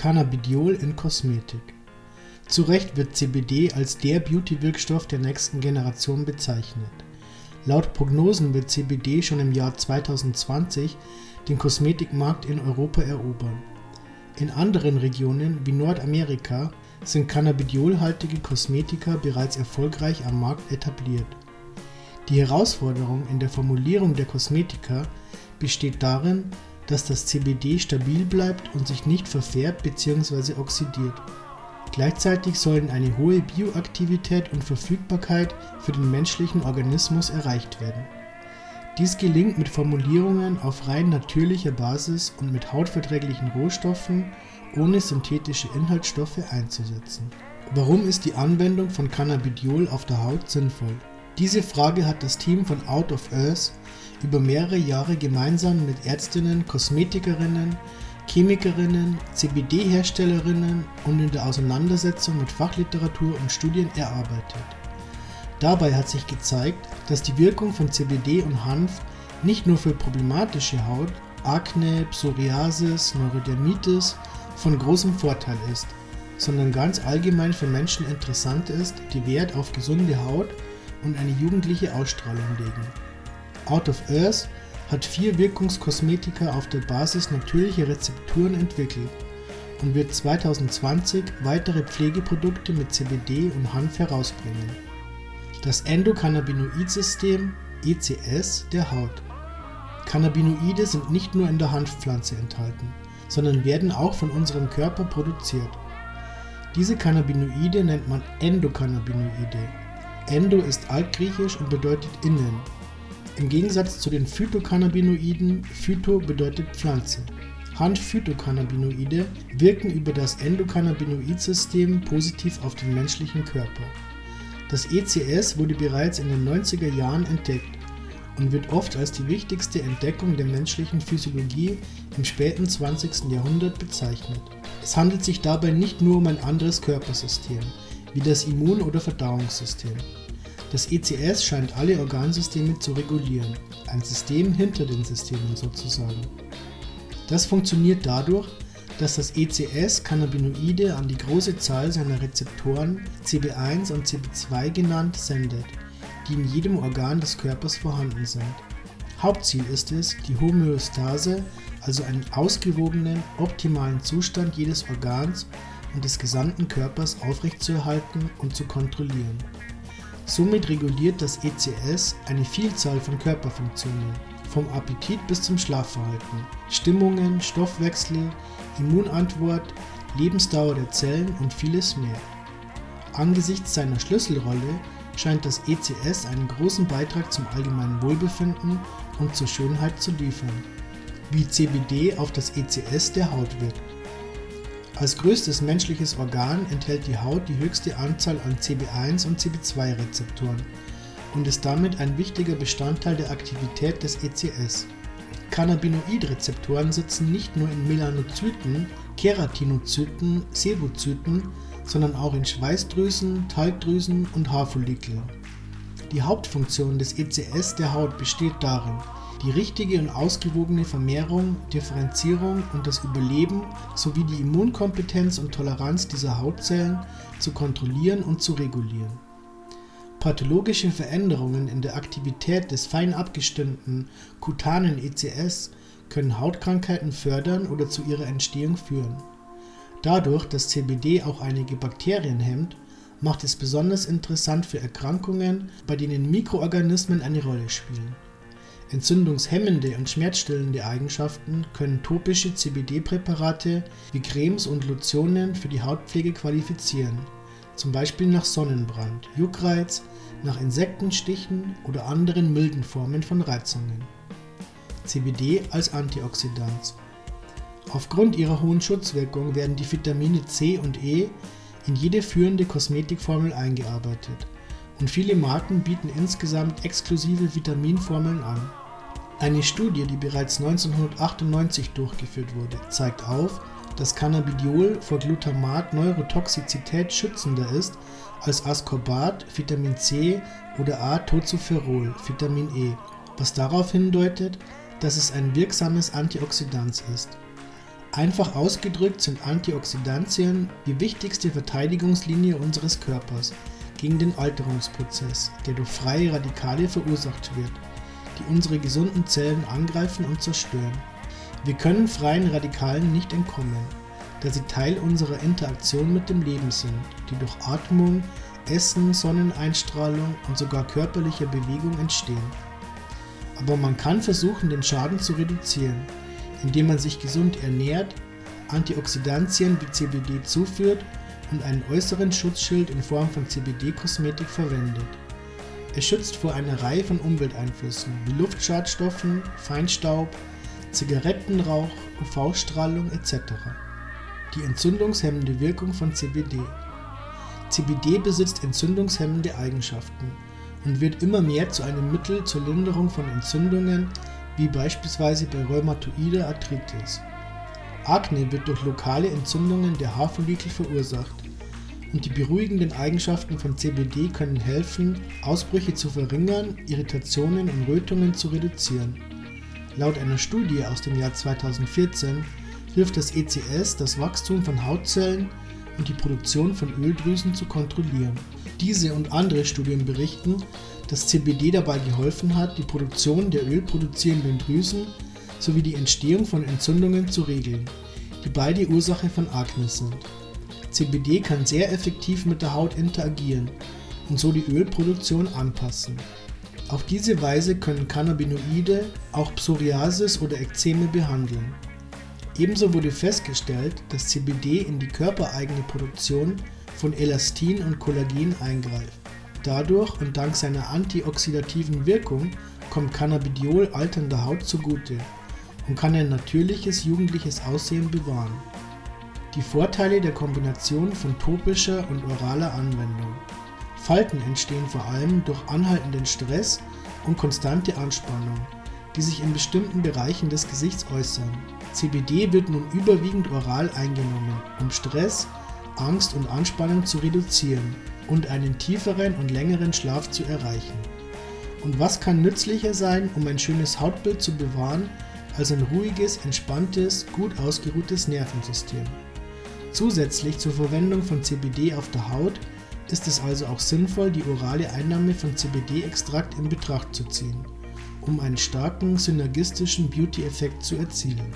Cannabidiol in Kosmetik. Zu Recht wird CBD als der Beauty-Wirkstoff der nächsten Generation bezeichnet. Laut Prognosen wird CBD schon im Jahr 2020 den Kosmetikmarkt in Europa erobern. In anderen Regionen wie Nordamerika sind cannabidiolhaltige Kosmetika bereits erfolgreich am Markt etabliert. Die Herausforderung in der Formulierung der Kosmetika besteht darin, dass das CBD stabil bleibt und sich nicht verfärbt bzw. oxidiert. Gleichzeitig sollen eine hohe Bioaktivität und Verfügbarkeit für den menschlichen Organismus erreicht werden. Dies gelingt mit Formulierungen auf rein natürlicher Basis und mit hautverträglichen Rohstoffen ohne synthetische Inhaltsstoffe einzusetzen. Warum ist die Anwendung von Cannabidiol auf der Haut sinnvoll? Diese Frage hat das Team von Out of Earth über mehrere Jahre gemeinsam mit Ärztinnen, Kosmetikerinnen, Chemikerinnen, CBD-Herstellerinnen und in der Auseinandersetzung mit Fachliteratur und Studien erarbeitet. Dabei hat sich gezeigt, dass die Wirkung von CBD und Hanf nicht nur für problematische Haut, Akne, Psoriasis, Neurodermitis von großem Vorteil ist, sondern ganz allgemein für Menschen interessant ist, die Wert auf gesunde Haut und eine jugendliche Ausstrahlung legen. Out of Earth hat vier Wirkungskosmetika auf der Basis natürlicher Rezepturen entwickelt und wird 2020 weitere Pflegeprodukte mit CBD und Hanf herausbringen. Das Endokannabinoid-System ECS der Haut. Cannabinoide sind nicht nur in der Hanfpflanze enthalten, sondern werden auch von unserem Körper produziert. Diese Cannabinoide nennt man Endokannabinoide. Endo ist altgriechisch und bedeutet innen im Gegensatz zu den Phytocannabinoiden, Phyto bedeutet Pflanze. Hanf-Phytocannabinoide wirken über das Endokannabinoid-System positiv auf den menschlichen Körper. Das ECS wurde bereits in den 90er Jahren entdeckt und wird oft als die wichtigste Entdeckung der menschlichen Physiologie im späten 20. Jahrhundert bezeichnet. Es handelt sich dabei nicht nur um ein anderes Körpersystem, wie das Immun- oder Verdauungssystem. Das ECS scheint alle Organsysteme zu regulieren, ein System hinter den Systemen sozusagen. Das funktioniert dadurch, dass das ECS Cannabinoide an die große Zahl seiner Rezeptoren CB1 und CB2 genannt sendet, die in jedem Organ des Körpers vorhanden sind. Hauptziel ist es, die Homöostase, also einen ausgewogenen, optimalen Zustand jedes Organs und des gesamten Körpers aufrechtzuerhalten und zu kontrollieren. Somit reguliert das ECS eine Vielzahl von Körperfunktionen, vom Appetit bis zum Schlafverhalten, Stimmungen, Stoffwechsel, Immunantwort, Lebensdauer der Zellen und vieles mehr. Angesichts seiner Schlüsselrolle scheint das ECS einen großen Beitrag zum allgemeinen Wohlbefinden und zur Schönheit zu liefern, wie CBD auf das ECS der Haut wirkt. Als größtes menschliches Organ enthält die Haut die höchste Anzahl an CB1 und CB2-Rezeptoren und ist damit ein wichtiger Bestandteil der Aktivität des ECS. Cannabinoid-Rezeptoren sitzen nicht nur in Melanozyten, Keratinozyten, Sebozyten, sondern auch in Schweißdrüsen, Talgdrüsen und Haarfollikeln. Die Hauptfunktion des ECS der Haut besteht darin, die richtige und ausgewogene Vermehrung, Differenzierung und das Überleben sowie die Immunkompetenz und Toleranz dieser Hautzellen zu kontrollieren und zu regulieren. Pathologische Veränderungen in der Aktivität des fein abgestimmten kutanen ECS können Hautkrankheiten fördern oder zu ihrer Entstehung führen. Dadurch, dass CBD auch einige Bakterien hemmt, macht es besonders interessant für Erkrankungen, bei denen Mikroorganismen eine Rolle spielen Entzündungshemmende und schmerzstillende Eigenschaften können topische CBD-Präparate wie Cremes und Lotionen für die Hautpflege qualifizieren, zum Beispiel nach Sonnenbrand, Juckreiz, nach Insektenstichen oder anderen milden Formen von Reizungen. CBD als Antioxidant. Aufgrund ihrer hohen Schutzwirkung werden die Vitamine C und E in jede führende Kosmetikformel eingearbeitet und viele Marken bieten insgesamt exklusive Vitaminformeln an. Eine Studie, die bereits 1998 durchgeführt wurde, zeigt auf, dass Cannabidiol vor Glutamat-Neurotoxizität schützender ist als Ascorbat, Vitamin C oder A-Tocopherol, Vitamin E, was darauf hindeutet, dass es ein wirksames Antioxidant ist. Einfach ausgedrückt sind Antioxidantien die wichtigste Verteidigungslinie unseres Körpers gegen den Alterungsprozess, der durch freie Radikale verursacht wird, die unsere gesunden Zellen angreifen und zerstören. Wir können freien Radikalen nicht entkommen, da sie Teil unserer Interaktion mit dem Leben sind, die durch Atmung, Essen, Sonneneinstrahlung und sogar körperliche Bewegung entstehen. Aber man kann versuchen, den Schaden zu reduzieren, indem man sich gesund ernährt, Antioxidantien wie CBD zuführt und einen äußeren Schutzschild in Form von CBD-Kosmetik verwendet. Es schützt vor einer Reihe von Umwelteinflüssen wie Luftschadstoffen, Feinstaub, Zigarettenrauch, UV-Strahlung etc. Die entzündungshemmende Wirkung von CBD. CBD besitzt entzündungshemmende Eigenschaften und wird immer mehr zu einem Mittel zur Linderung von Entzündungen, wie beispielsweise bei rheumatoider Arthritis. Akne wird durch lokale Entzündungen der Haarfollikel verursacht und die beruhigenden Eigenschaften von CBD können helfen, Ausbrüche zu verringern, Irritationen und Rötungen zu reduzieren. Laut einer Studie aus dem Jahr 2014 hilft das ECS, das Wachstum von Hautzellen und die Produktion von Öldrüsen zu kontrollieren. Diese und andere Studien berichten, dass CBD dabei geholfen hat, die Produktion der ölproduzierenden Drüsen sowie die Entstehung von Entzündungen zu regeln, die beide Ursache von Akne sind. CBD kann sehr effektiv mit der Haut interagieren und so die Ölproduktion anpassen. Auf diese Weise können Cannabinoide auch Psoriasis oder Ekzeme behandeln. Ebenso wurde festgestellt, dass CBD in die körpereigene Produktion von Elastin und Kollagen eingreift. Dadurch und dank seiner antioxidativen Wirkung kommt Cannabidiol alternder Haut zugute und kann ein natürliches jugendliches Aussehen bewahren. Die Vorteile der Kombination von topischer und oraler Anwendung. Falten entstehen vor allem durch anhaltenden Stress und konstante Anspannung, die sich in bestimmten Bereichen des Gesichts äußern. CBD wird nun überwiegend oral eingenommen, um Stress, Angst und Anspannung zu reduzieren und einen tieferen und längeren Schlaf zu erreichen. Und was kann nützlicher sein, um ein schönes Hautbild zu bewahren, als ein ruhiges, entspanntes, gut ausgeruhtes Nervensystem? Zusätzlich zur Verwendung von CBD auf der Haut ist es also auch sinnvoll, die orale Einnahme von CBD-Extrakt in Betracht zu ziehen, um einen starken synergistischen Beauty-Effekt zu erzielen.